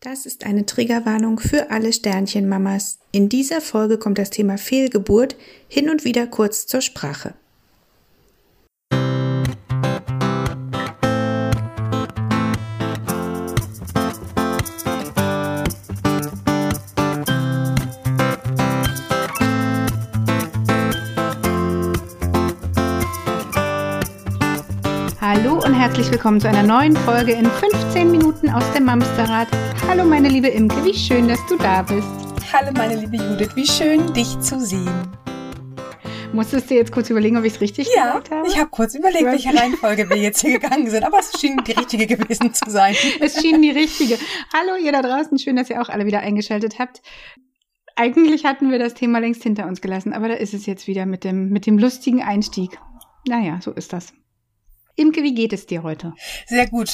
Das ist eine Triggerwarnung für alle Sternchenmamas. In dieser Folge kommt das Thema Fehlgeburt hin und wieder kurz zur Sprache. Herzlich willkommen zu einer neuen Folge in 15 Minuten aus dem Mamsterrad. Hallo meine liebe Imke, wie schön, dass du da bist. Hallo meine liebe Judith, wie schön dich zu sehen. Musstest du jetzt kurz überlegen, ob ich es richtig ja, gesagt habe? ich habe kurz überlegt, welche Reihenfolge wir jetzt hier gegangen sind, aber es schien die richtige gewesen zu sein. Es schien die richtige. Hallo ihr da draußen, schön, dass ihr auch alle wieder eingeschaltet habt. Eigentlich hatten wir das Thema längst hinter uns gelassen, aber da ist es jetzt wieder mit dem, mit dem lustigen Einstieg. Naja, so ist das. Imke, wie geht es dir heute? Sehr gut.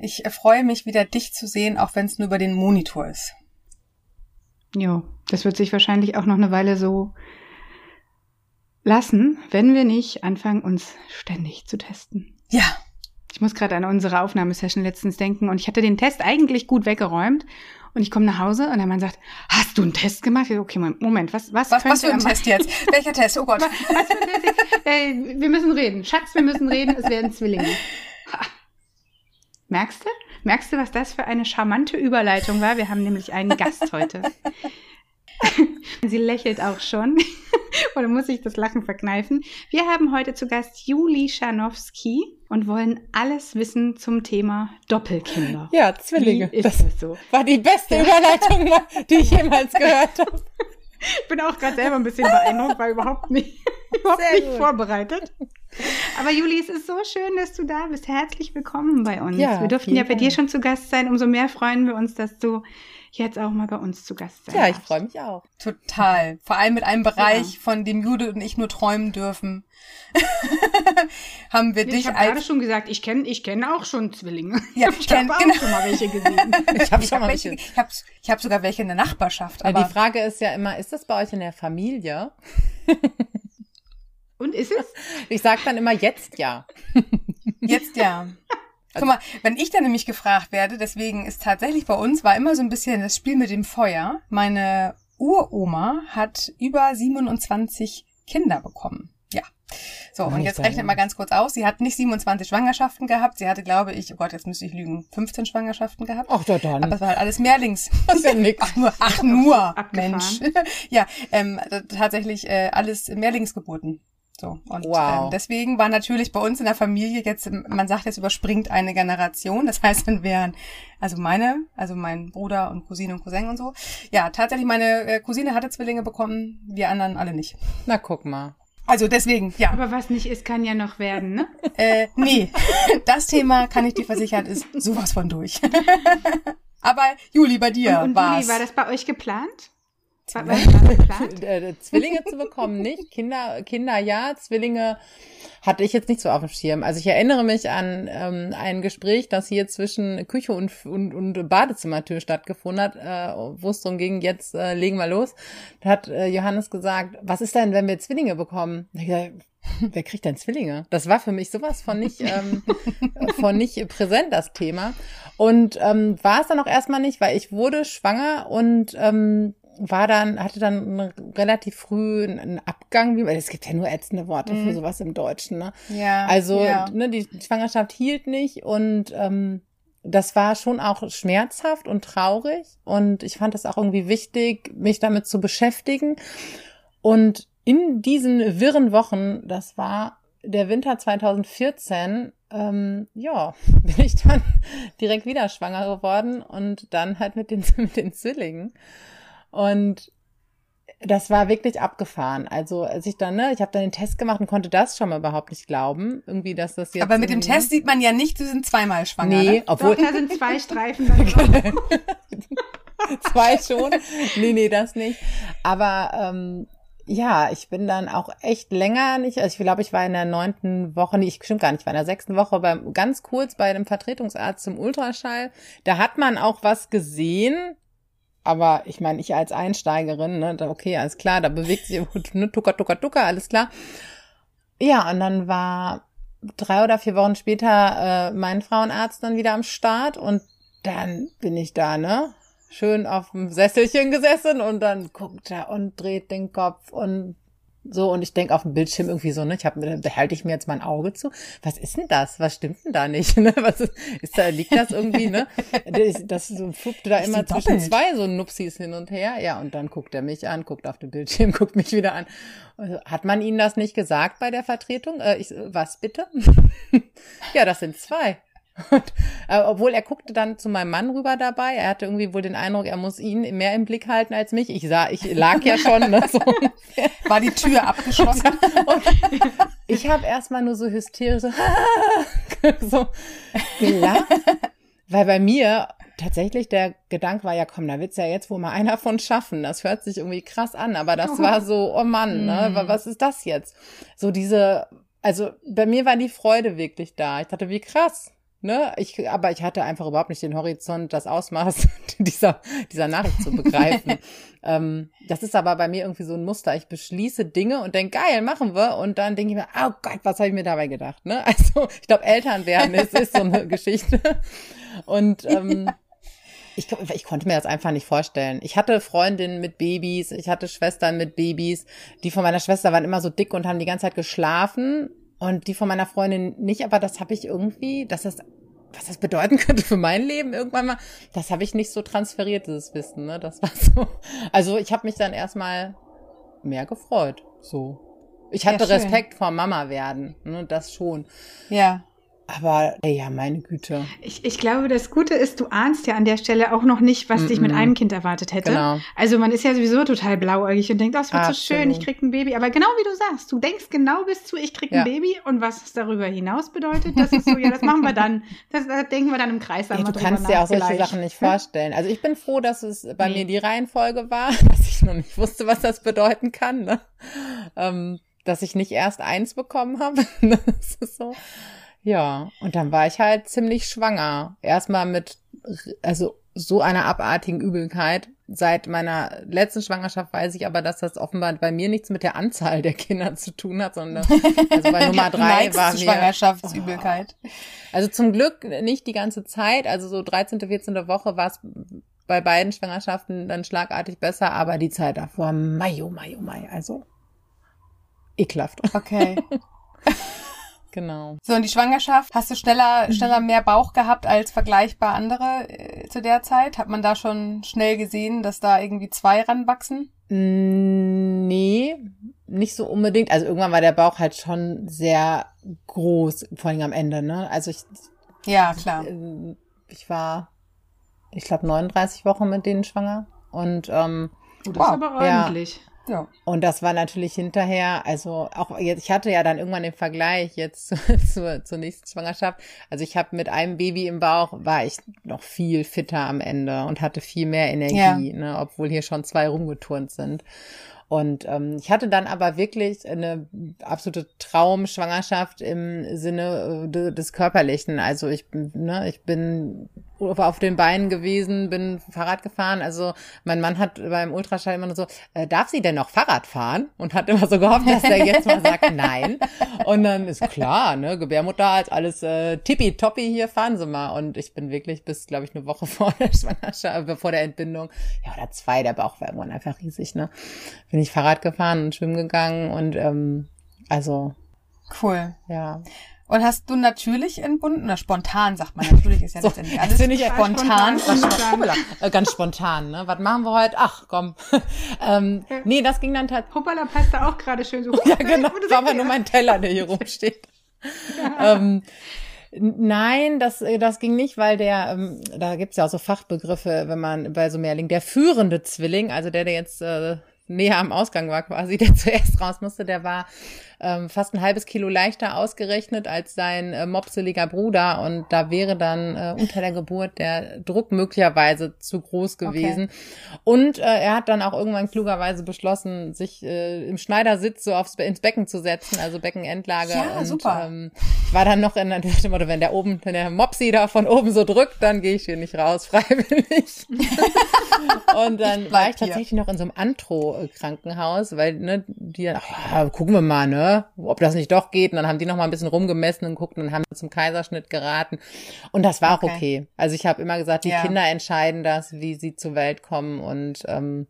Ich freue mich wieder, dich zu sehen, auch wenn es nur über den Monitor ist. Jo, das wird sich wahrscheinlich auch noch eine Weile so lassen, wenn wir nicht anfangen, uns ständig zu testen. Ja. Ich muss gerade an unsere Aufnahmesession letztens denken und ich hatte den Test eigentlich gut weggeräumt und ich komme nach Hause und der Mann sagt, hast du einen Test gemacht? Ich so, okay, Moment, was, was, was, was für ein Test jetzt? Welcher Test? Oh Gott. Was, was für ein Test? Äh, wir müssen reden. Schatz, wir müssen reden, es werden Zwillinge. Merkst du? Merkst du, was das für eine charmante Überleitung war? Wir haben nämlich einen Gast heute. Sie lächelt auch schon. Oder muss ich das Lachen verkneifen? Wir haben heute zu Gast Juli Schanowski und wollen alles wissen zum Thema Doppelkinder. Ja, Zwillinge. Wie ist das, das so? war die beste Überleitung, die ich jemals gehört habe. Ich bin auch gerade selber ein bisschen beeindruckt, war überhaupt nicht, überhaupt nicht vorbereitet. Aber Juli, es ist so schön, dass du da bist. Herzlich willkommen bei uns. Ja, wir durften ja bei dir schon zu Gast sein. Umso mehr freuen wir uns, dass du jetzt auch mal bei uns zu Gast sein Ja, ich freue mich auch. Total. Vor allem mit einem Bereich, ja. von dem Jude und ich nur träumen dürfen. haben wir dich ich hab als... Ich habe gerade schon gesagt, ich kenne ich kenn auch schon Zwillinge. Ja, ich, ich habe genau. schon mal welche gesehen. ich habe hab welche. Ich habe ich hab sogar welche in der Nachbarschaft. Aber die Frage ist ja immer, ist das bei euch in der Familie? Und ist es? Ich sage dann immer jetzt ja. Jetzt ja. Guck mal, wenn ich dann nämlich gefragt werde, deswegen ist tatsächlich bei uns war immer so ein bisschen das Spiel mit dem Feuer. Meine Uroma hat über 27 Kinder bekommen. Ja. So, und jetzt rechnet mal ganz kurz aus. Sie hat nicht 27 Schwangerschaften gehabt. Sie hatte, glaube ich, oh Gott, jetzt müsste ich lügen, 15 Schwangerschaften gehabt. Ach, ja dann. Aber es war halt alles Mehrlings. Das ist ja nix. Ach nur, ach nur, Mensch. ja, ähm, tatsächlich äh, alles Mehrlingsgeburten. So. Und wow. ähm, deswegen war natürlich bei uns in der Familie jetzt, man sagt jetzt überspringt eine Generation. Das heißt, dann wären also meine, also mein Bruder und Cousine und Cousin und so. Ja, tatsächlich, meine äh, Cousine hatte Zwillinge bekommen, wir anderen alle nicht. Na, guck mal. Also deswegen, ja. Aber was nicht ist, kann ja noch werden, ne? Äh, nee, das Thema, kann ich dir versichern, ist sowas von durch. Aber Juli, bei dir und, und war's. Juli, war das bei euch geplant? Äh, Zwillinge zu bekommen nicht, Kinder, Kinder ja, Zwillinge hatte ich jetzt nicht so auf dem Schirm. Also ich erinnere mich an ähm, ein Gespräch, das hier zwischen Küche und, und, und Badezimmertür stattgefunden hat, äh, wo es darum ging, jetzt äh, legen wir los. Da hat äh, Johannes gesagt, was ist denn, wenn wir Zwillinge bekommen? Wer kriegt denn Zwillinge? Das war für mich sowas von nicht, ähm, von nicht präsent, das Thema. Und ähm, war es dann auch erstmal nicht, weil ich wurde schwanger und ähm, war dann, hatte dann relativ früh einen Abgang, wie, weil es gibt ja nur ätzende Worte mhm. für sowas im Deutschen, ne? Ja. Also, ja. ne, die Schwangerschaft hielt nicht und ähm, das war schon auch schmerzhaft und traurig und ich fand es auch irgendwie wichtig, mich damit zu beschäftigen. Und in diesen wirren Wochen, das war der Winter 2014, ähm, ja, bin ich dann direkt wieder schwanger geworden und dann halt mit den, mit den Zwillingen. Und das war wirklich abgefahren. Also als ich dann, ne, ich habe dann den Test gemacht und konnte das schon mal überhaupt nicht glauben, irgendwie, dass das jetzt. Aber mit dem Test sieht man ja nicht, sie sind zweimal schwanger. Nee, ne? obwohl. Doch, da sind zwei Streifen. zwei schon. Nee, nee, das nicht. Aber ähm, ja, ich bin dann auch echt länger nicht, also ich glaube, ich war in der neunten Woche, nee, ich stimmt gar nicht, ich war in der sechsten Woche beim, ganz kurz bei einem Vertretungsarzt zum Ultraschall. Da hat man auch was gesehen, aber ich meine, ich als Einsteigerin, ne, da, okay, alles klar, da bewegt sich ne, tucker, tucker, tucker, alles klar. Ja, und dann war drei oder vier Wochen später äh, mein Frauenarzt dann wieder am Start und dann bin ich da, ne? schön auf dem Sesselchen gesessen und dann guckt er und dreht den Kopf und so, und ich denke auf dem Bildschirm irgendwie so, ne, ich habe da halte ich mir jetzt mein Auge zu. Was ist denn das? Was stimmt denn da nicht? Ne? Was ist, ist da, liegt das irgendwie, ne? Das, das so fluppte da Ist immer zwischen doppelt? zwei so Nupsis hin und her. Ja, und dann guckt er mich an, guckt auf den Bildschirm, guckt mich wieder an. Also, Hat man Ihnen das nicht gesagt bei der Vertretung? Äh, ich, was bitte? ja, das sind zwei. Und, äh, obwohl er guckte dann zu meinem Mann rüber dabei. Er hatte irgendwie wohl den Eindruck, er muss ihn mehr im Blick halten als mich. Ich sah, ich lag ja schon, ne, so War die Tür abgeschlossen? und ich habe erstmal nur so hysterisch so, so gelacht, weil bei mir tatsächlich der Gedanke war, ja komm, da wird's ja jetzt wohl mal einer von schaffen. Das hört sich irgendwie krass an, aber das war so, oh Mann, ne, wa- was ist das jetzt? So diese, also bei mir war die Freude wirklich da. Ich dachte, wie krass. Ne, ich, aber ich hatte einfach überhaupt nicht den Horizont, das Ausmaß dieser, dieser Nachricht zu begreifen. ähm, das ist aber bei mir irgendwie so ein Muster. Ich beschließe Dinge und denke, geil, machen wir. Und dann denke ich mir, oh Gott, was habe ich mir dabei gedacht? Ne? Also, ich glaube, Eltern werden, es ist so eine Geschichte. Und ähm, ich, ich konnte mir das einfach nicht vorstellen. Ich hatte Freundinnen mit Babys, ich hatte Schwestern mit Babys. Die von meiner Schwester waren immer so dick und haben die ganze Zeit geschlafen. Und die von meiner Freundin nicht, aber das habe ich irgendwie, dass das, was das bedeuten könnte für mein Leben irgendwann mal, das habe ich nicht so transferiert, dieses Wissen. Ne? Das war so. Also ich habe mich dann erstmal mehr gefreut. So. Ich hatte schön. Respekt vor Mama werden, ne? das schon. Ja. Aber ey, ja, meine Güte. Ich, ich glaube, das Gute ist, du ahnst ja an der Stelle auch noch nicht, was dich mit einem Kind erwartet hätte. Genau. Also man ist ja sowieso total blauäugig und denkt, oh, es wird so schön, Absolut. ich krieg ein Baby. Aber genau wie du sagst, du denkst genau bis zu, ich krieg Ja. ein Baby und was es darüber hinaus bedeutet, das ist so, ja, das machen wir dann. Das, das denken wir dann im Kreis einmal du kannst dir auch solche nach Sachen nicht gleich. vorstellen. Also ich bin froh, dass es bei Nee. mir die Reihenfolge war, dass ich noch nicht wusste, was das bedeuten kann. Ne? Ähm, dass ich nicht erst eins bekommen habe. das ist so. Ja, und dann war ich halt ziemlich schwanger. Erstmal mit, also so einer abartigen Übelkeit. Seit meiner letzten Schwangerschaft weiß ich aber, dass das offenbar bei mir nichts mit der Anzahl der Kinder zu tun hat, sondern also bei Nummer drei war mir Schwangerschaftsübelkeit. also zum Glück nicht die ganze Zeit. Also so 13., 14. Woche war es bei beiden Schwangerschaften dann schlagartig besser, aber die Zeit davor, Mai, oh Mai, oh Mai. Also ekelhaft. Okay. Genau. So, und die Schwangerschaft, hast du schneller, schneller mehr Bauch gehabt als vergleichbar andere äh, zu der Zeit? Hat man da schon schnell gesehen, dass da irgendwie zwei ranwachsen? Mm, Nee, nicht so unbedingt. Also irgendwann war der Bauch halt schon sehr groß, vor allem am Ende, ne? Also ich, Ja, klar. äh, ich war, ich glaube, 39 Wochen mit denen schwanger. Und ähm, Oh, das Wow. ist aber ordentlich. Ja. Und das war natürlich hinterher, also auch jetzt, ich hatte ja dann irgendwann den Vergleich jetzt zu, zur, zur nächsten Schwangerschaft. Also ich habe mit einem Baby im Bauch, war ich noch viel fitter am Ende und hatte viel mehr Energie, ne, obwohl hier schon zwei rumgeturnt sind. Und ähm, ich hatte dann aber wirklich eine absolute Traumschwangerschaft im Sinne äh, de- des Körperlichen. Also ich, bin, ne, ich bin auf den Beinen gewesen, bin Fahrrad gefahren. Also mein Mann hat beim Ultraschall immer nur so, äh, darf sie denn noch Fahrrad fahren? Und hat immer so gehofft, dass er jetzt mal sagt, nein. Und dann ist klar, ne, Gebärmutter ist alles äh, tippitoppi, hier fahren Sie mal. Und ich bin wirklich bis, glaube ich, eine Woche vor der Schwangerschaft, äh, vor der Entbindung, ja, oder zwei, der Bauch war irgendwann einfach riesig, ne, bin ich Fahrrad gefahren und schwimmen gegangen und ähm, also, Cool. ja. Und hast du natürlich entbunden? Oder spontan, sagt man. Natürlich ist ja So, letztendlich alles bin ich spontan. spontan. Hoppala, äh, ganz spontan, ne? Was machen wir heute? Ach, komm. ähm, nee, das ging dann tatsächlich. Hoppala passt da auch gerade schön so. Ja, genau. Das war aber nur mein Teller, der hier rumsteht. ähm, n- nein, das, äh, das ging nicht, weil der, ähm, da gibt's ja auch so Fachbegriffe, wenn man bei so Mehrling, der führende Zwilling, also der, der jetzt äh, näher am Ausgang war quasi, der zuerst raus musste, der war ähm, fast ein halbes Kilo leichter ausgerechnet als sein äh, mopseliger Bruder und da wäre dann äh, unter der Geburt der Druck möglicherweise zu groß gewesen. Und äh, er hat dann auch irgendwann klugerweise beschlossen, sich äh, im Schneidersitz so aufs, ins Becken zu setzen, also Beckenendlage. Ja, und, super. Ähm, ich war dann noch in der Motto, wenn der oben, wenn der Mopsi da von oben so drückt, dann gehe ich hier nicht raus, freiwillig. und dann Ich war ich hier. tatsächlich noch in so einem Antro-Krankenhaus, weil ne, die ach, gucken wir mal, ne, ne, ob das nicht doch geht. Und dann haben die noch mal ein bisschen rumgemessen und guckt und haben zum Kaiserschnitt geraten. Und das war auch okay. okay. Also ich habe immer gesagt, die ja. Kinder entscheiden das, wie sie zur Welt kommen und ähm,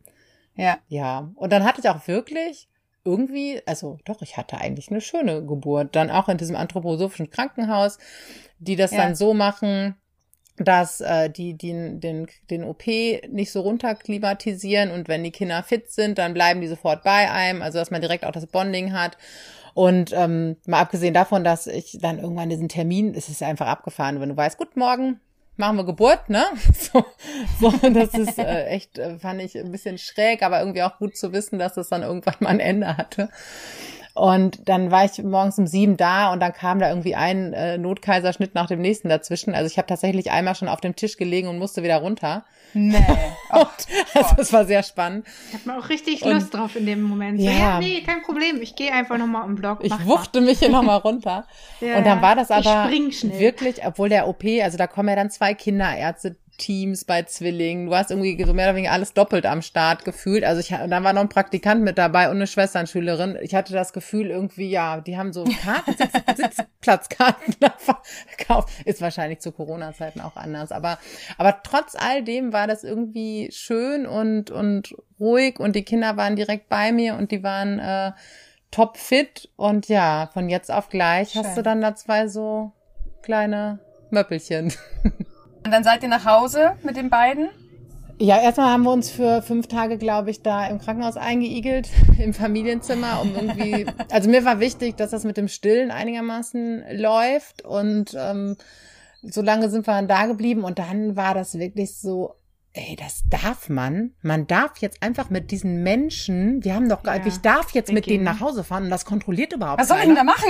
ja. Ja. Und dann hatte ich auch wirklich irgendwie, also doch, ich hatte eigentlich eine schöne Geburt. Dann auch in diesem anthroposophischen Krankenhaus, die das ja. dann so machen, dass äh, die, die den, den OP nicht so runterklimatisieren und wenn die Kinder fit sind, dann bleiben die sofort bei einem, also dass man direkt auch das Bonding hat. Und ähm, mal abgesehen davon, dass ich dann irgendwann diesen Termin, es ist einfach abgefahren, wenn du weißt, gut, morgen machen wir Geburt, ne? So, so das ist äh, echt, äh, fand ich ein bisschen schräg, aber irgendwie auch gut zu wissen, dass es dann irgendwann mal ein Ende hatte. Und dann war ich morgens um sieben da und dann kam da irgendwie ein äh, Notkaiserschnitt nach dem nächsten dazwischen. Also ich habe tatsächlich einmal schon auf dem Tisch gelegen und musste wieder runter. Nee. Oh, also es war sehr spannend. Ich habe mir auch richtig und, Lust drauf in dem Moment. Ja, ja nee, kein Problem. Ich gehe einfach nochmal im Block. Ich wuchte mich hier nochmal runter. ja, und dann war das aber wirklich, obwohl der OP, also da kommen ja dann zwei Kinderärzte Teams bei Zwillingen. Du hast irgendwie so mehr oder weniger alles doppelt am Start gefühlt. Also ich, dann war noch ein Praktikant mit dabei und eine Schwesternschülerin. Ich hatte das Gefühl irgendwie, ja, die haben so Karten, Sitz, Sitzplatzkarten verkauft. Ist wahrscheinlich zu Corona-Zeiten auch anders. Aber, aber trotz all dem war das irgendwie schön und, und ruhig und die Kinder waren direkt bei mir und die waren, äh, top fit und ja, von jetzt auf gleich schön. hast du dann da zwei so kleine Möppelchen. Und dann seid ihr nach Hause mit den beiden? Ja, erstmal haben wir uns für fünf Tage, glaube ich, da im Krankenhaus eingeigelt, im Familienzimmer, um irgendwie, also mir war wichtig, dass das mit dem Stillen einigermaßen läuft und ähm, so lange sind wir dann da geblieben und dann war das wirklich so, ey, das darf man. Man darf jetzt einfach mit diesen Menschen, wir haben doch, ja, ich darf jetzt mit denen nach Hause fahren und das kontrolliert überhaupt Was soll ich denn da machen?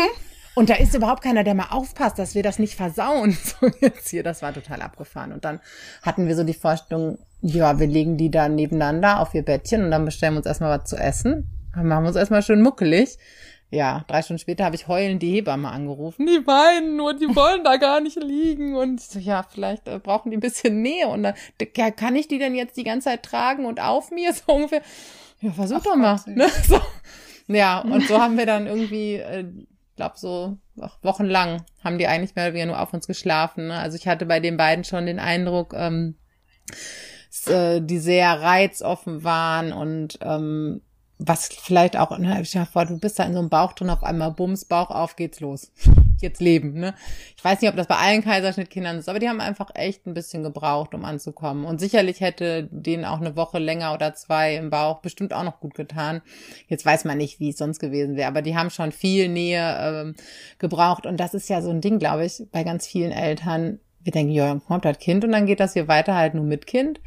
Und da ist überhaupt keiner, der mal aufpasst, dass wir das nicht versauen. So jetzt hier, das war total abgefahren. Und dann hatten wir so die Vorstellung, ja, wir legen die da nebeneinander auf ihr Bettchen und dann bestellen wir uns erstmal was zu essen. Dann machen wir uns erstmal schön muckelig. Ja, drei Stunden später habe ich heulend die Hebamme angerufen. Die weinen und die wollen da gar nicht liegen. Und so, ja, vielleicht äh, brauchen die ein bisschen Nähe. Und dann, ja, kann ich die denn jetzt die ganze Zeit tragen und auf mir so ungefähr? Ja, versuch Ach, doch mal. Ne? So. Ja, und so haben wir dann irgendwie äh, glaube so wochenlang haben die eigentlich mehr oder weniger nur auf uns geschlafen. Ne? Also ich hatte bei den beiden schon den Eindruck, ähm, dass, äh, die sehr reizoffen waren und ähm, was vielleicht auch, ne, ich mir vor, du bist da in so einem Bauch drin, auf einmal Bums, Bauch auf, geht's los. Jetzt leben, ne? Ich weiß nicht, ob das bei allen Kaiserschnittkindern ist, aber die haben einfach echt ein bisschen gebraucht, um anzukommen. Und sicherlich hätte denen auch eine Woche länger oder zwei im Bauch bestimmt auch noch gut getan. Jetzt weiß man nicht, wie es sonst gewesen wäre, aber die haben schon viel Nähe ähm, gebraucht. Und das ist ja so ein Ding, glaube ich, bei ganz vielen Eltern. Wir denken, ja, kommt das Kind und dann geht das hier weiter halt nur mit Kind.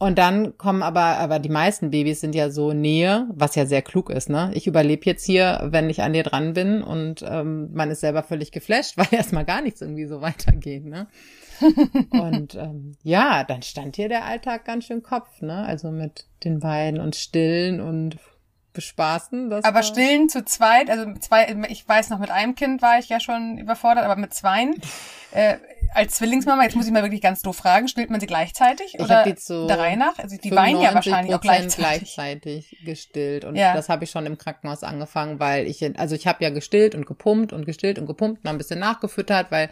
Und dann kommen aber, aber die meisten Babys sind ja so Nähe, was ja sehr klug ist, ne? Ich überlebe jetzt hier, wenn ich an dir dran bin und ähm, man ist selber völlig geflasht, weil erstmal gar nichts irgendwie so weitergeht, ne? und ähm, ja, dann stand hier der Alltag ganz schön Kopf, ne? Also mit den beiden und stillen und bespaßen. aber war... stillen zu zweit, also zwei, ich weiß noch, mit einem Kind war ich ja schon überfordert, aber mit zweien. Äh, als Zwillingsmama, jetzt muss ich mal wirklich ganz doof fragen, stillt man sie gleichzeitig ich oder die zu der Reihe nach? Also die weinen ja wahrscheinlich auch gleichzeitig. gleichzeitig gestillt und ja. das habe ich schon im Krankenhaus angefangen, weil ich also ich habe ja gestillt und gepumpt und gestillt und gepumpt und ein bisschen nachgefüttert, weil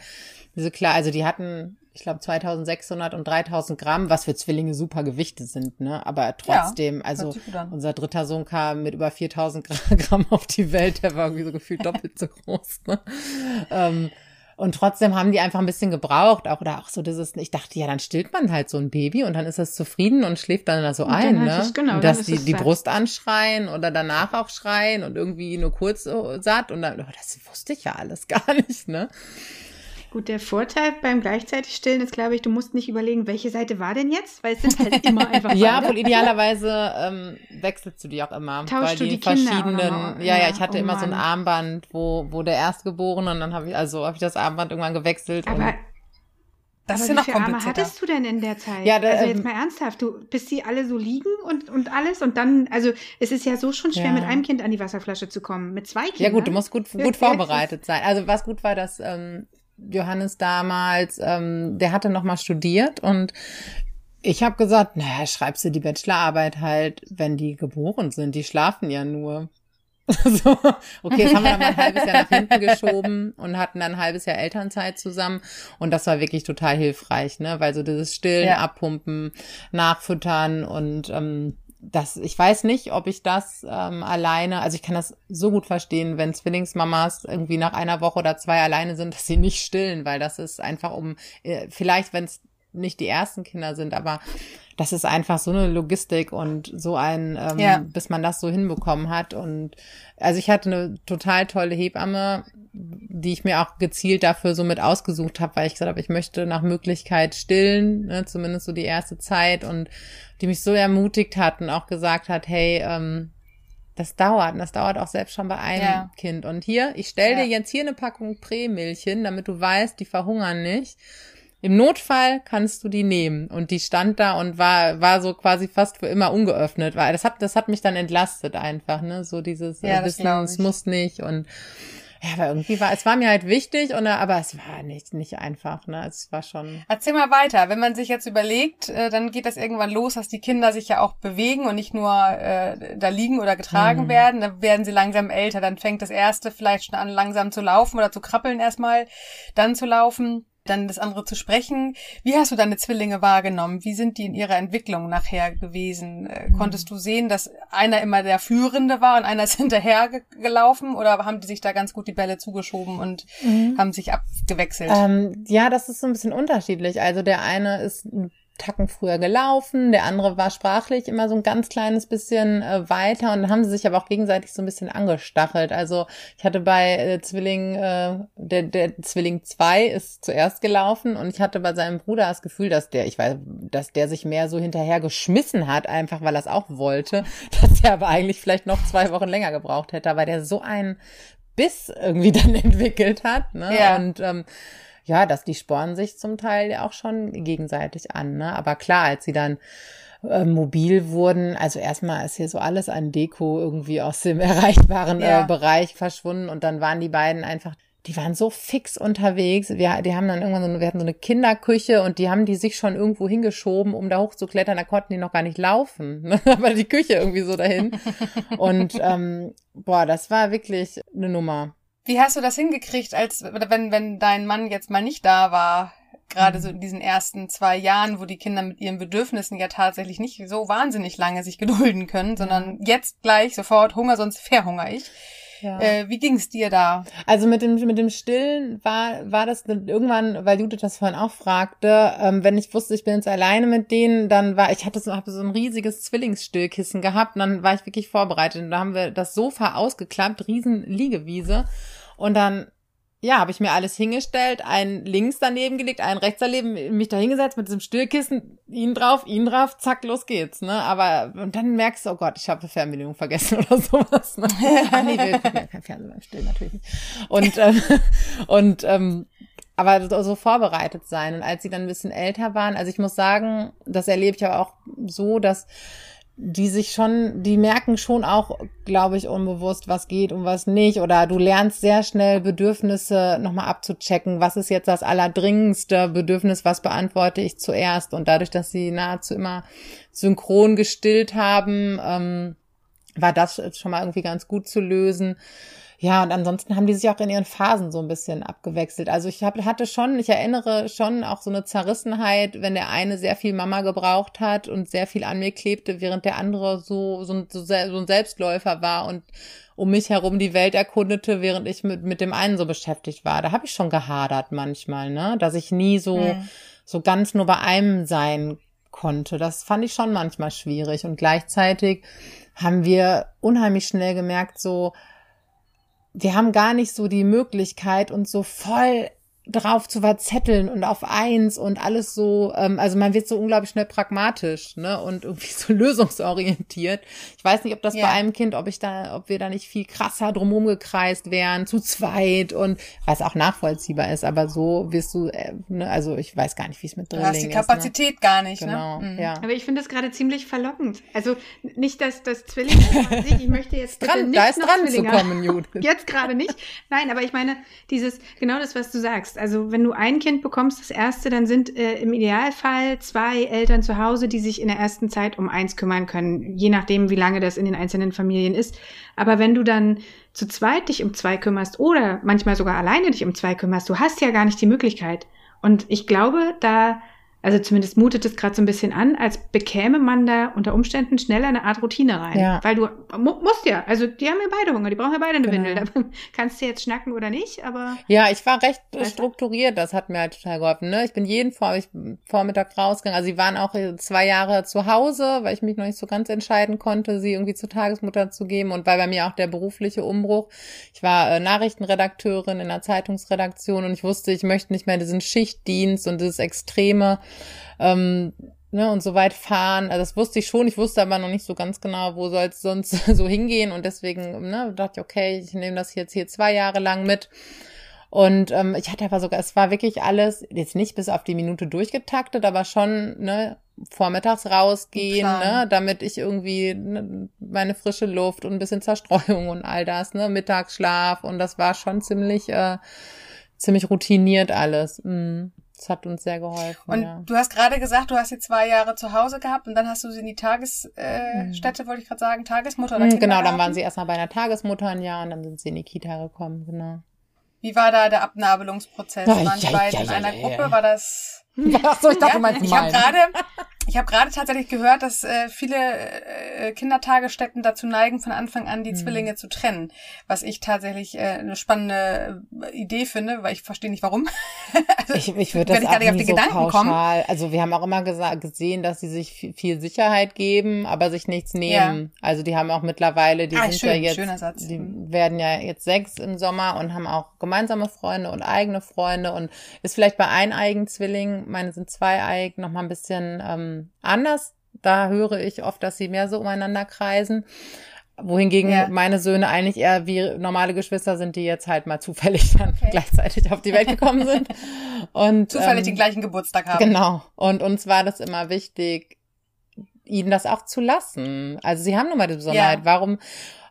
diese klar, also die hatten ich glaube 2600 und 3000 Gramm, was für Zwillinge super Gewichte sind, ne? Aber trotzdem, ja, also unser dritter Sohn kam mit über 4000 Gramm auf die Welt, der war irgendwie so gefühlt doppelt so groß, ne? Ähm, und trotzdem haben die einfach ein bisschen gebraucht, auch oder auch so dieses, ich dachte, ja, dann stillt man halt so ein Baby und dann ist es zufrieden und schläft dann da so und ein, ne? Es, genau, und dass die, die Brust anschreien oder danach auch schreien und irgendwie nur kurz so satt und dann, oh, das wusste ich ja alles gar nicht, ne? Gut, der Vorteil beim gleichzeitig Stillen ist, glaube ich, du musst nicht überlegen, welche Seite war denn jetzt, weil es sind halt immer einfach Ja, wohl idealerweise ähm, wechselst du die auch immer. Tauschst weil die, die verschiedenen, ja, ja, ich hatte oh immer so ein Armband, wo, wo der Erstgeborene und dann habe ich, also habe ich das Armband irgendwann gewechselt. Aber das ist ja noch komplizierter. Arme hattest du denn in der Zeit? Ja, da, also jetzt ähm, mal ernsthaft, du bis sie alle so liegen und und alles und dann, also es ist ja so schon schwer, ja. mit einem Kind an die Wasserflasche zu kommen, mit zwei Kindern. Ja gut, du musst gut gut vorbereitet sein. Also was gut war, dass ähm, Johannes damals, ähm, der hatte noch mal studiert und ich habe gesagt, naja, schreibst du die Bachelorarbeit halt, wenn die geboren sind. Die schlafen ja nur. so, okay, das haben wir dann mal ein halbes Jahr nach hinten geschoben und hatten dann ein halbes Jahr Elternzeit zusammen. Und das war wirklich total hilfreich, ne? Weil so dieses Stillen, ja. Abpumpen, Nachfüttern und ähm, das, ich weiß nicht, ob ich das ähm, alleine, also ich kann das so gut verstehen, wenn Zwillingsmamas irgendwie nach einer Woche oder zwei alleine sind, dass sie nicht stillen, weil das ist einfach um, äh, vielleicht, wenn es nicht die ersten Kinder sind, aber das ist einfach so eine Logistik und so ein, ähm, ja. bis man das so hinbekommen hat. Und also ich hatte eine total tolle Hebamme, die ich mir auch gezielt dafür so mit ausgesucht habe, weil ich gesagt habe, ich möchte nach Möglichkeit stillen, ne, zumindest so die erste Zeit und die mich so ermutigt hat und auch gesagt hat, hey, ähm, das dauert, und das dauert auch selbst schon bei einem ja. Kind. Und hier, ich stell ja. dir jetzt hier eine Packung Prämilch hin, damit du weißt, die verhungern nicht. Im Notfall kannst du die nehmen. Und die stand da und war, war so quasi fast für immer ungeöffnet. Weil das hat, das hat mich dann entlastet einfach, ne? So dieses ja, äh, Wissen, es muss nicht und ja, aber irgendwie war, es war mir halt wichtig, und, aber es war nicht, nicht einfach, ne? Es war schon. Erzähl mal weiter. Wenn man sich jetzt überlegt, äh, dann geht das irgendwann los, dass die Kinder sich ja auch bewegen und nicht nur äh, da liegen oder getragen mhm. werden. Dann werden sie langsam älter. Dann fängt das erste vielleicht schon an, langsam zu laufen oder zu krabbeln erstmal, dann zu laufen dann das andere zu sprechen. Wie hast du deine Zwillinge wahrgenommen? Wie sind die in ihrer Entwicklung nachher gewesen? Äh, mhm. Konntest du sehen, dass einer immer der Führende war und einer ist hinterher gelaufen oder haben die sich da ganz gut die Bälle zugeschoben und mhm. haben sich abgewechselt? Ähm, ja, das ist so ein bisschen unterschiedlich. Also der eine ist Tacken früher gelaufen, der andere war sprachlich immer so ein ganz kleines bisschen äh, weiter und dann haben sie sich aber auch gegenseitig so ein bisschen angestachelt. Also ich hatte bei äh, Zwilling, äh, der, der Zwilling zwei ist zuerst gelaufen und ich hatte bei seinem Bruder das Gefühl, dass der, ich weiß, dass der sich mehr so hinterher geschmissen hat, einfach weil er es auch wollte, dass er aber eigentlich vielleicht noch zwei Wochen länger gebraucht hätte, weil der so einen Biss irgendwie dann entwickelt hat. Ne? Ja. Und ähm, ja, dass die spornen sich zum Teil ja auch schon gegenseitig an. Ne? Aber klar, als sie dann äh, mobil wurden, also erstmal ist hier so alles an Deko irgendwie aus dem erreichbaren äh, ja. äh, Bereich verschwunden und dann waren die beiden einfach die waren so fix unterwegs. Wir, die haben dann irgendwann so eine, wir hatten so eine Kinderküche und die haben die sich schon irgendwo hingeschoben, um da hochzuklettern. Da konnten die noch gar nicht laufen. Ne? Aber die Küche irgendwie so dahin. Und ähm, boah, das war wirklich eine Nummer. Wie hast du das hingekriegt, als wenn, wenn dein Mann jetzt mal nicht da war? Gerade so in diesen ersten zwei Jahren, wo die Kinder mit ihren Bedürfnissen ja tatsächlich nicht so wahnsinnig lange sich gedulden können, sondern jetzt gleich sofort Hunger, sonst verhungere ich. Ja. Äh, wie ging es dir da? Also mit dem mit dem Stillen war war das irgendwann, weil Judith das vorhin auch fragte, ähm, wenn ich wusste, ich bin jetzt alleine mit denen, dann war ich hatte so, hab so ein riesiges Zwillingsstillkissen gehabt und dann war ich wirklich vorbereitet und da haben wir das Sofa ausgeklappt, riesen Liegewiese und dann ja, habe ich mir alles hingestellt, einen links daneben gelegt, einen rechts daneben, mich da hingesetzt mit diesem Stillkissen, ihn drauf, ihn drauf, zack, los geht's, ne? Aber und dann merkst du, oh Gott, ich habe Fernbedienung vergessen oder sowas. Ne? Ach nee, wir gucken ja kein Fernsehen beim Stillen, natürlich nicht. Und ähm, und ähm, aber so vorbereitet sein. Und als sie dann ein bisschen älter waren, also ich muss sagen, das erlebe ich aber auch so, dass die sich schon, die merken schon auch, glaube ich, unbewusst, was geht und was nicht. Oder du lernst sehr schnell Bedürfnisse nochmal abzuchecken. Was ist jetzt das allerdringendste Bedürfnis? Was beantworte ich zuerst? Und dadurch, dass sie nahezu immer synchron gestillt haben, ähm, war das schon mal irgendwie ganz gut zu lösen. Ja, und ansonsten haben die sich auch in ihren Phasen so ein bisschen abgewechselt. Also ich hab, hatte schon, ich erinnere schon auch so eine Zerrissenheit, wenn der eine sehr viel Mama gebraucht hat und sehr viel an mir klebte, während der andere so, so, so, so ein Selbstläufer war und um mich herum die Welt erkundete, während ich mit, mit dem einen so beschäftigt war. Da habe ich schon gehadert manchmal, ne? Dass ich nie so, mhm. so ganz nur bei einem sein konnte. Das fand ich schon manchmal schwierig. Und gleichzeitig haben wir unheimlich schnell gemerkt, so, wir haben gar nicht so die Möglichkeit, uns so voll drauf zu verzetteln und auf eins und alles so, ähm, also man wird so unglaublich schnell pragmatisch, ne, und irgendwie so lösungsorientiert. Ich weiß nicht, ob das ja. bei einem Kind, ob ich da, ob wir da nicht viel krasser drumherum gekreist wären, zu zweit und was auch nachvollziehbar ist, aber so wirst du, äh, ne, also ich weiß gar nicht, wie es mit Drilling ist. Du hast die Kapazität ne? gar nicht, ne? genau, ne? Mhm. Ja. Aber ich finde das gerade ziemlich verlockend. Also nicht, dass das Zwillinge ich möchte jetzt dran, da ist dran Zwillinge. zu kommen, Jude. Jetzt gerade nicht. Nein, aber ich meine, dieses, genau das, was du sagst, sagst. Also wenn du ein Kind bekommst, das erste, dann sind äh, im Idealfall zwei Eltern zu Hause, die sich in der ersten Zeit um eins kümmern können, je nachdem, wie lange das in den einzelnen Familien ist. Aber wenn du dann zu zweit dich um zwei kümmerst oder manchmal sogar alleine dich um zwei kümmerst, du hast ja gar nicht die Möglichkeit. Und ich glaube, da also zumindest mutet es gerade so ein bisschen an, als bekäme man da unter Umständen schneller eine Art Routine rein. Ja. Weil du mu musst ja, also die haben ja beide Hunger, die brauchen ja beide eine genau. Windel. Da kannst du jetzt schnacken oder nicht, aber. Ja, ich war recht strukturiert, das hat mir halt total geholfen. Ne? Ich bin jeden Vor ich Vormittag rausgegangen. Also sie waren auch zwei Jahre zu Hause, weil ich mich noch nicht so ganz entscheiden konnte, sie irgendwie zur Tagesmutter zu geben. Und weil bei mir auch der berufliche Umbruch. Ich war äh, Nachrichtenredakteurin in einer Zeitungsredaktion und ich wusste, ich möchte nicht mehr diesen Schichtdienst und dieses Extreme ähm, ne, und so weit fahren. Also das wusste ich schon, ich wusste aber noch nicht so ganz genau, wo soll es sonst so hingehen. Und deswegen ne, dachte ich, okay, ich nehme das jetzt hier zwei Jahre lang mit. Und ähm, ich hatte aber sogar, es war wirklich alles, jetzt nicht bis auf die Minute durchgetaktet, aber schon, ne, vormittags rausgehen, ne, damit ich irgendwie ne, meine frische Luft und ein bisschen Zerstreuung und all das, ne, Mittagsschlaf und das war schon ziemlich, äh, ziemlich routiniert alles. Mm. Das hat uns sehr geholfen. Und ja. du hast gerade gesagt, du hast sie zwei Jahre zu Hause gehabt und dann hast du sie in die Tagesstätte, äh, mhm. wollte ich gerade sagen, Tagesmutter oder mhm, Genau, dann waren sie erstmal bei einer Tagesmutter ein Jahr und dann sind sie in die Kita gekommen, genau. Wie war da der Abnabelungsprozess? Waren die beiden in einer Gruppe? War das Ach so, ich dachte, ja, du meinst Ich habe gerade ich habe gerade tatsächlich gehört, dass äh, viele äh, Kindertagesstätten dazu neigen, von Anfang an die mhm. Zwillinge zu trennen. Was ich tatsächlich äh, eine spannende äh, Idee finde, weil ich verstehe nicht warum. also, ich ich würde das auch nicht auf die so Gedanken pauschal. Kommen. Also wir haben auch immer gesehen, dass sie sich viel Sicherheit geben, aber sich nichts nehmen. Ja. Also die haben auch mittlerweile, die ah, sind schön, ja jetzt, die werden ja jetzt sechs im Sommer und haben auch gemeinsame Freunde und eigene Freunde und ist vielleicht bei eineigen Zwillingen meine sind zweieig, noch mal ein bisschen ähm, anders. Da höre ich oft, dass sie mehr so umeinander kreisen. Wohingegen ja. meine Söhne eigentlich eher wie normale Geschwister sind, die jetzt halt mal zufällig dann okay. gleichzeitig auf die Welt gekommen sind. Und, zufällig ähm, den gleichen Geburtstag haben. Genau. Und uns war das immer wichtig, ihnen das auch zu lassen. Also sie haben nun mal die Besonderheit. Ja. Warum?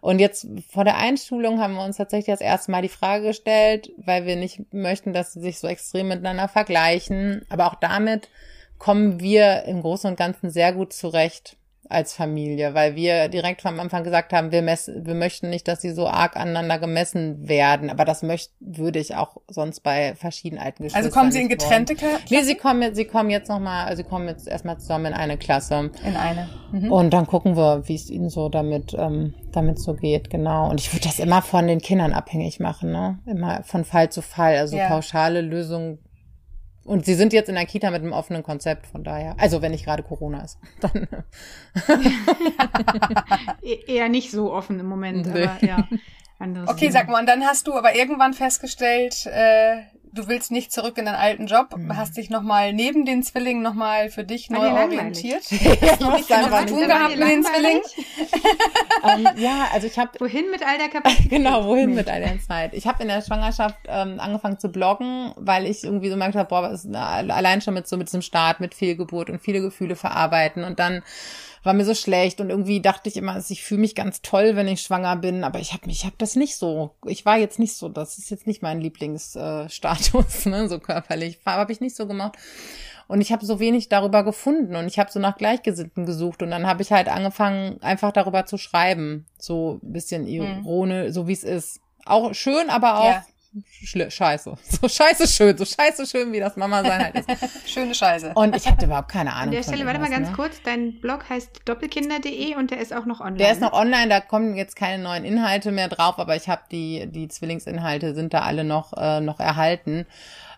Und jetzt vor der Einschulung haben wir uns tatsächlich das erste Mal die Frage gestellt, weil wir nicht möchten, dass sie sich so extrem miteinander vergleichen. Aber auch damit kommen wir im Großen und Ganzen sehr gut zurecht als Familie, weil wir direkt vom Anfang gesagt haben, wir, messen, wir möchten nicht, dass sie so arg aneinander gemessen werden. Aber das möchte, würde ich auch sonst bei verschiedenen alten Geschwistern Also kommen sie in getrennte Klassen? Nee, sie kommen, sie kommen jetzt nochmal, also sie kommen jetzt erstmal zusammen in eine Klasse. In eine. Mhm. Und dann gucken wir, wie es ihnen so damit, ähm, damit so geht, genau. Und ich würde das immer von den Kindern abhängig machen, ne? Immer von Fall zu Fall. Also ja. pauschale Lösungen und sie sind jetzt in der Kita mit einem offenen Konzept, von daher. Also wenn nicht gerade Corona ist, dann. E-, eher nicht so offen im Moment, nee. aber ja. okay, sag mal, und dann hast du aber irgendwann festgestellt, äh, du willst nicht zurück in deinen alten Job, mhm. hast dich nochmal neben den Zwillingen nochmal für dich neu orientiert. Hast du zu tun gehabt mit den Zwillingen? um, ähm, ja, also ich habe wohin mit all der Kapazität? genau, wohin mit all der Zeit? Ich habe in der Schwangerschaft ähm, angefangen zu bloggen, weil ich irgendwie so gemerkt habe, boah, was ist, allein schon mit so mit diesem Start, mit Fehlgeburt und viele Gefühle verarbeiten und dann war mir so schlecht und irgendwie dachte ich immer, ich fühle mich ganz toll, wenn ich schwanger bin, aber ich habe mich, ich habe das nicht so. Ich war jetzt nicht so, das ist jetzt nicht mein Lieblingsstatus, äh, ne, so körperlich, habe ich nicht so gemacht. Und ich habe so wenig darüber gefunden und ich habe so nach Gleichgesinnten gesucht und dann habe ich halt angefangen, einfach darüber zu schreiben, so ein bisschen mhm. ironisch, mhm. so wie es ist. Auch schön, aber auch ja scheiße. So scheiße schön, so scheiße schön, wie das Mama sein halt ist. Schöne Scheiße. Und ich hatte überhaupt keine Ahnung. An der Stelle, warte mal ganz ne? kurz, dein Blog heißt doppelkinder.de und der ist auch noch online. Der ist noch online, da kommen jetzt keine neuen Inhalte mehr drauf, aber ich habe die, die Zwillingsinhalte sind da alle noch, äh, noch erhalten.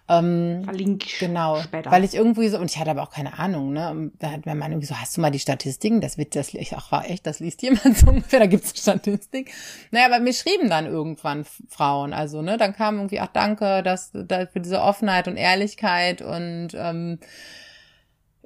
Ähm, Verlink genau, später. weil ich irgendwie so, und ich hatte aber auch keine Ahnung, ne, da hat mein Mann irgendwie so, hast du mal die Statistiken, das wird, das, ich ach, war echt, das liest jemand so ungefähr, da gibt's eine Statistik. Naja, aber mir schrieben dann irgendwann Frauen, also, ne, dann kam irgendwie, ach, danke, dass, dass für diese Offenheit und Ehrlichkeit und, ähm,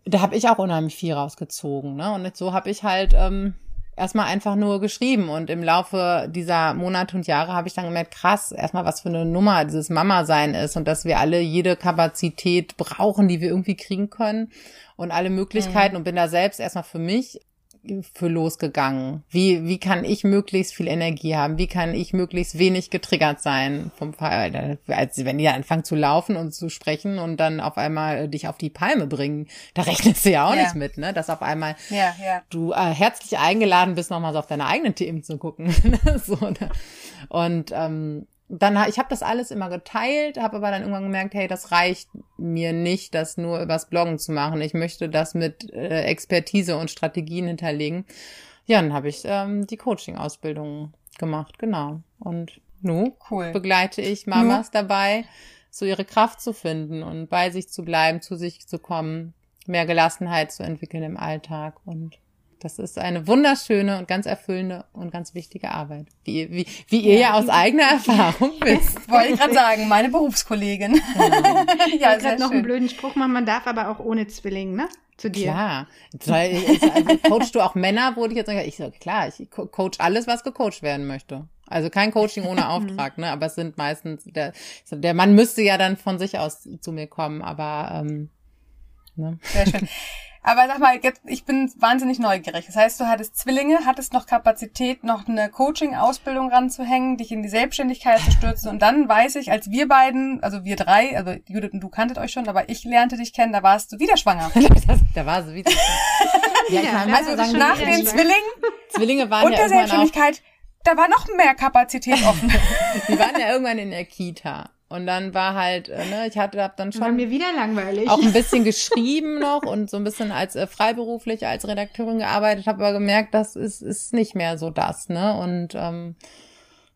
da habe ich auch unheimlich viel rausgezogen, ne, und so habe ich halt, ähm, erstmal einfach nur geschrieben und im Laufe dieser Monate und Jahre habe ich dann gemerkt, krass, erstmal was für eine Nummer dieses Mama-Sein ist und dass wir alle jede Kapazität brauchen, die wir irgendwie kriegen können und alle Möglichkeiten mhm. und bin da selbst erstmal für mich für losgegangen? Wie, wie kann ich möglichst viel Energie haben? Wie kann ich möglichst wenig getriggert sein vom Fall? Als wenn die anfangen zu laufen und zu sprechen und dann auf einmal dich auf die Palme bringen, da rechnest du ja auch ja. nicht mit, ne? Dass auf einmal ja, ja. du äh, herzlich eingeladen bist, nochmal so auf deine eigenen Themen zu gucken. so, ne? Und ähm, dann ich habe das alles immer geteilt, habe aber dann irgendwann gemerkt, hey, das reicht mir nicht, das nur übers Bloggen zu machen. Ich möchte das mit äh, Expertise und Strategien hinterlegen. Ja, dann habe ich ähm, die Coaching-Ausbildung gemacht, genau. Und nu cool. begleite ich Mamas nu. dabei, so ihre Kraft zu finden und bei sich zu bleiben, zu sich zu kommen, mehr Gelassenheit zu entwickeln im Alltag und das ist eine wunderschöne und ganz erfüllende und ganz wichtige Arbeit, wie, wie, wie ihr ja, ja aus eigener Erfahrung wisst. Wollte ich gerade sagen, meine Berufskollegin. ja, ich gerade noch einen blöden Spruch machen, man darf aber auch ohne Zwilling, ne? Zu dir. Klar. Also, coachst du auch Männer, wo ich jetzt sage, ich sage, klar, ich coach alles, was gecoacht werden möchte. Also kein Coaching ohne Auftrag, ne? Aber es sind meistens, der, der Mann müsste ja dann von sich aus zu mir kommen, aber ähm, ne? Sehr schön. Aber sag mal, jetzt, ich bin wahnsinnig neugierig. Das heißt, du hattest Zwillinge, hattest noch Kapazität, noch eine Coaching-Ausbildung ranzuhängen, dich in die Selbstständigkeit zu stürzen. Und dann weiß ich, als wir beiden, also wir drei, also Judith und du kanntet euch schon, aber ich lernte dich kennen, da warst du wieder schwanger. da war sie wieder schwanger. ja, ich meine, also sagen, nach den Zwillingen Zwillinge waren und ja der Selbstständigkeit, da war noch mehr Kapazität offen. die waren ja irgendwann in der Kita. Und dann war halt, äh, ne, ich hatte hab dann schon war mir wieder langweilig. auch ein bisschen geschrieben noch und so ein bisschen als äh, freiberuflich als Redakteurin gearbeitet, habe aber gemerkt, das ist ist nicht mehr so das, ne? Und ähm,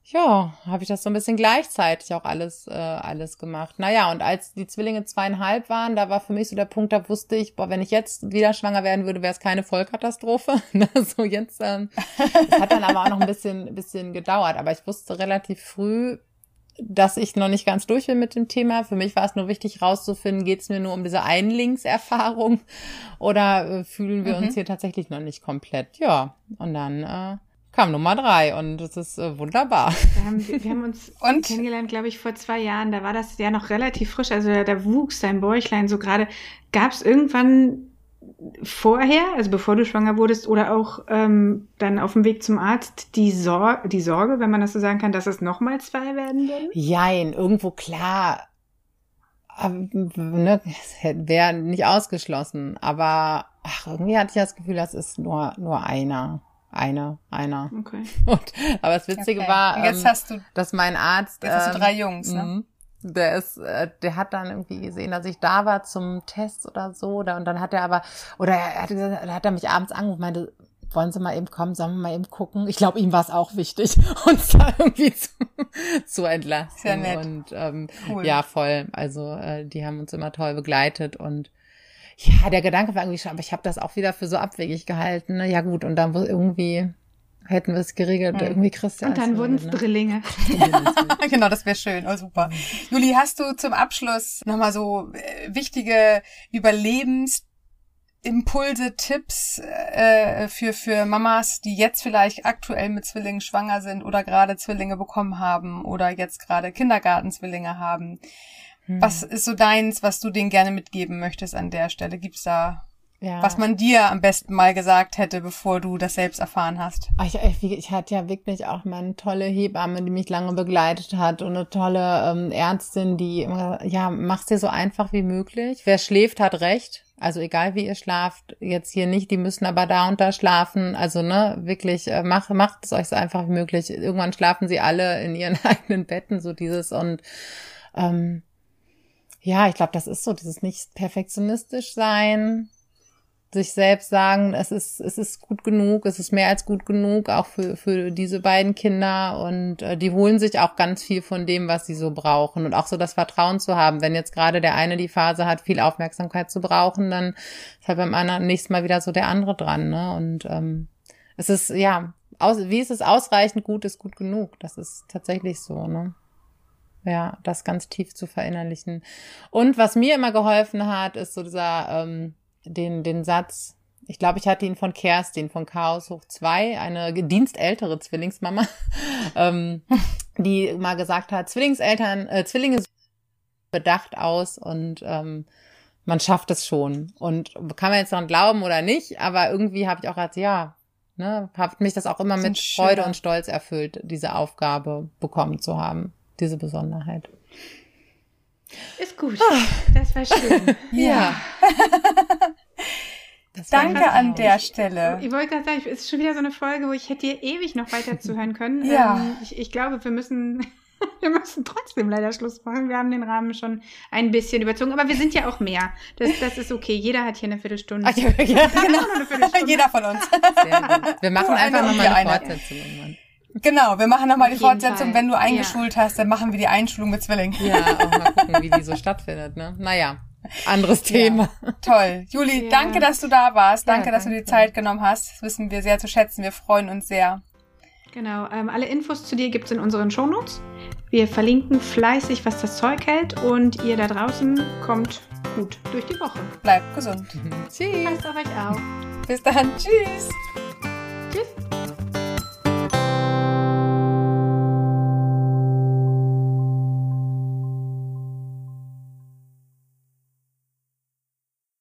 ja, habe ich das so ein bisschen gleichzeitig auch alles äh, alles gemacht. Naja, und als die Zwillinge zweieinhalb waren, da war für mich so der Punkt, da wusste ich, boah, wenn ich jetzt wieder schwanger werden würde, wäre es keine Vollkatastrophe. Ne, so jetzt, ähm, das hat dann aber auch noch ein bisschen bisschen gedauert, aber ich wusste relativ früh, dass ich noch nicht ganz durch bin mit dem Thema. Für mich war es nur wichtig rauszufinden, geht es mir nur um diese Einlingserfahrung oder äh, fühlen wir mhm. uns hier tatsächlich noch nicht komplett? Ja, und dann äh, kam Nummer drei und es ist äh, wunderbar. Wir haben, wir haben uns und? kennengelernt, glaube ich, vor zwei Jahren. Da war das ja noch relativ frisch. Also da, da wuchs dein Bäuchlein so gerade. Gab es irgendwann vorher, also bevor du schwanger wurdest, oder auch ähm, dann auf dem Weg zum Arzt die, Sor die Sorge, wenn man das so sagen kann, dass es nochmal zwei werden würden? Jein, irgendwo klar. Ne, Wäre nicht ausgeschlossen. Aber ach, irgendwie hatte ich das Gefühl, das ist nur, nur einer. Einer, einer. Okay. Und, aber das Witzige okay. war, ähm, du, dass mein Arzt. Jetzt hast du drei Jungs, ne? Der ist, äh, der hat dann irgendwie gesehen, dass ich da war zum Test oder so, oder, und dann hat er aber, oder er hat, gesagt, hat er mich abends angerufen, meinte, wollen Sie mal eben kommen, sollen wir mal eben gucken? Ich glaube, ihm war es auch wichtig, uns da irgendwie zu, zu entlasten. Sehr nett. Und ähm, cool. ja, voll. Also äh, die haben uns immer toll begleitet und ja, der Gedanke war irgendwie schon, aber ich habe das auch wieder für so abwegig gehalten. Ne? Ja gut, und dann irgendwie hätten wir es geregelt. Hm. Irgendwie kriegst du Und dann wurden es ne? Drillinge. genau, das wäre schön. Oh, super. Juli, hast du zum Abschluss nochmal so äh, wichtige Überlebensimpulse, Tipps äh, für, für Mamas, die jetzt vielleicht aktuell mit Zwillingen schwanger sind oder gerade Zwillinge bekommen haben oder jetzt gerade Kindergartenzwillinge haben? Hm. Was ist so deins, was du denen gerne mitgeben möchtest an der Stelle? Gibt's da ja. Was man dir am besten mal gesagt hätte, bevor du das selbst erfahren hast. Ich, ich, ich hatte ja wirklich auch mal eine tolle Hebamme, die mich lange begleitet hat und eine tolle ähm, Ärztin, die immer, ja, mach's dir so einfach wie möglich. Wer schläft, hat recht. Also egal wie ihr schlaft, jetzt hier nicht, die müssen aber da und da schlafen. Also ne, wirklich, äh, mach, macht es euch so einfach wie möglich. Irgendwann schlafen sie alle in ihren eigenen Betten, so dieses und ähm, ja, ich glaube, das ist so, dieses nicht perfektionistisch sein, sich selbst sagen, es ist, es ist gut genug, es ist mehr als gut genug, auch für, für diese beiden Kinder. Und äh, die holen sich auch ganz viel von dem, was sie so brauchen. Und auch so das Vertrauen zu haben. Wenn jetzt gerade der eine die Phase hat, viel Aufmerksamkeit zu brauchen, dann ist halt beim anderen nächstes Mal wieder so der andere dran. Ne? Und ähm, es ist, ja, aus, wie ist es ausreichend gut, ist gut genug. Das ist tatsächlich so, ne? Ja, das ganz tief zu verinnerlichen. Und was mir immer geholfen hat, ist so dieser ähm, den, den Satz, ich glaube, ich hatte ihn von Kerstin von Chaos hoch 2, eine dienstältere Zwillingsmama, ähm, die mal gesagt hat, Zwillingseltern, äh, Zwillinge bedacht aus und ähm, man schafft es schon. Und kann man jetzt daran glauben oder nicht, aber irgendwie habe ich auch gedacht, ja, ne, hat mich das auch immer Das mit Freude schön. und Stolz erfüllt, diese Aufgabe bekommen zu haben, diese Besonderheit. Ist gut. Das war schön. Ja. Danke an der Stelle. Ich wollte gerade sagen, es ist schon wieder so eine Folge, wo ich hätte dir ewig noch weiter zuhören können. Ja. Ähm, ich, ich glaube, wir müssen, wir müssen trotzdem leider Schluss machen. Wir haben den Rahmen schon ein bisschen überzogen, aber wir sind ja auch mehr. Das, das ist okay. Jeder hat hier eine Viertelstunde. Ach, ja, ja. Genau, eine Viertelstunde. Jeder von uns. Sehr gut. Wir machen Nur einfach nochmal eine einer. Fortsetzung irgendwann. Genau, wir machen nochmal die Fortsetzung. Fall. Wenn du Ja. eingeschult hast, dann machen wir die Einschulung mit Zwillingen. Ja, auch mal gucken, wie die so stattfindet. Ne? Naja, anderes Thema. Toll. Juli, Ja. danke, dass du da warst. Danke, Ja, dass du dir die danke. Zeit genommen hast. Das wissen wir sehr zu schätzen. Wir freuen uns sehr. Genau, ähm, alle Infos zu dir gibt es in unseren Shownotes. Wir verlinken fleißig, was das Zeug hält und ihr da draußen kommt gut durch die Woche. Bleibt gesund. Tschüss. Passt auf euch auf. Bis dann. Tschüss.